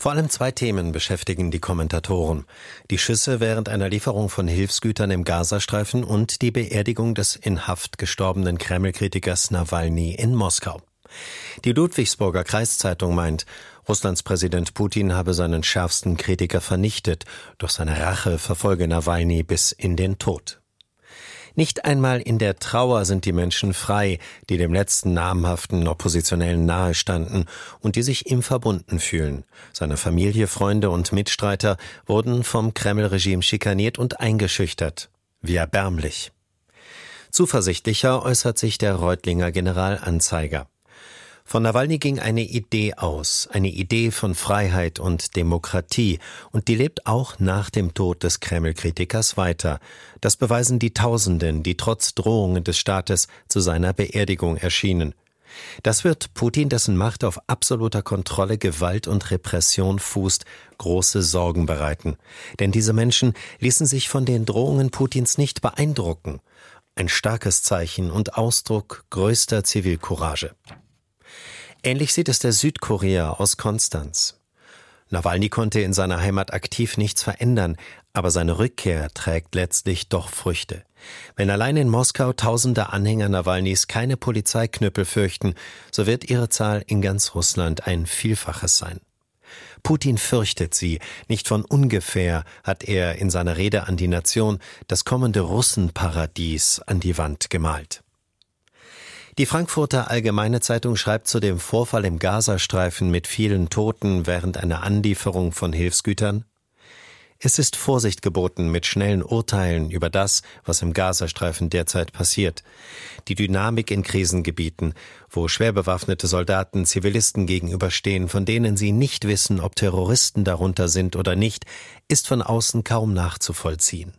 Vor allem zwei Themen beschäftigen die Kommentatoren. Die Schüsse während einer Lieferung von Hilfsgütern im Gazastreifen und die Beerdigung des in Haft gestorbenen Kreml-Kritikers Nawalny in Moskau. Die Ludwigsburger Kreiszeitung meint, Russlands Präsident Putin habe seinen schärfsten Kritiker vernichtet, durch seine Rache verfolge Nawalny bis in den Tod. Nicht einmal in der Trauer sind die Menschen frei, die dem letzten namhaften Oppositionellen nahestanden und die sich ihm verbunden fühlen. Seine Familie, Freunde und Mitstreiter wurden vom Kreml-Regime schikaniert und eingeschüchtert. Wie erbärmlich. Zuversichtlicher äußert sich der Reutlinger Generalanzeiger. Von Nawalny ging eine Idee aus, eine Idee von Freiheit und Demokratie, und die lebt auch nach dem Tod des Kreml-Kritikers weiter. Das beweisen die Tausenden, die trotz Drohungen des Staates zu seiner Beerdigung erschienen. Das wird Putin, dessen Macht auf absoluter Kontrolle, Gewalt und Repression fußt, große Sorgen bereiten. Denn diese Menschen ließen sich von den Drohungen Putins nicht beeindrucken. Ein starkes Zeichen und Ausdruck größter Zivilcourage. Ähnlich sieht es der Südkorea aus Konstanz. Nawalny konnte in seiner Heimat aktiv nichts verändern, aber seine Rückkehr trägt letztlich doch Früchte. Wenn allein in Moskau tausende Anhänger Nawalnys keine Polizeiknüppel fürchten, so wird ihre Zahl in ganz Russland ein Vielfaches sein. Putin fürchtet sie. Nicht von ungefähr hat er in seiner Rede an die Nation das kommende Russenparadies an die Wand gemalt. Die Frankfurter Allgemeine Zeitung schreibt zu dem Vorfall im Gazastreifen mit vielen Toten während einer Anlieferung von Hilfsgütern es ist Vorsicht geboten mit schnellen Urteilen über das, was im Gazastreifen derzeit passiert. Die Dynamik in Krisengebieten, wo schwer bewaffnete Soldaten Zivilisten gegenüberstehen, von denen sie nicht wissen, ob Terroristen darunter sind oder nicht, ist von außen kaum nachzuvollziehen.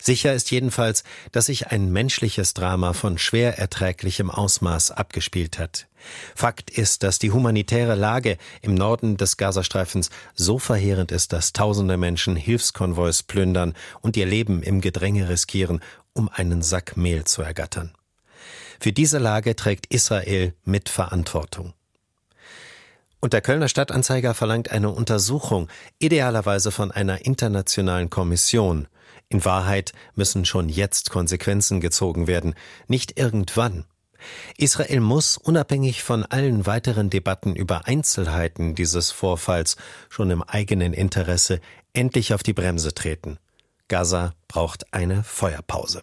Sicher ist jedenfalls, dass sich ein menschliches Drama von schwer erträglichem Ausmaß abgespielt hat. Fakt ist, dass die humanitäre Lage im Norden des Gazastreifens so verheerend ist, dass tausende Menschen Hilfskonvois plündern und ihr Leben im Gedränge riskieren, um einen Sack Mehl zu ergattern. Für diese Lage trägt Israel mit Verantwortung. Und der Kölner Stadtanzeiger verlangt eine Untersuchung, idealerweise von einer internationalen Kommission. In Wahrheit müssen schon jetzt Konsequenzen gezogen werden, nicht irgendwann. Israel muss, unabhängig von allen weiteren Debatten über Einzelheiten dieses Vorfalls, schon im eigenen Interesse endlich auf die Bremse treten. Gaza braucht eine Feuerpause.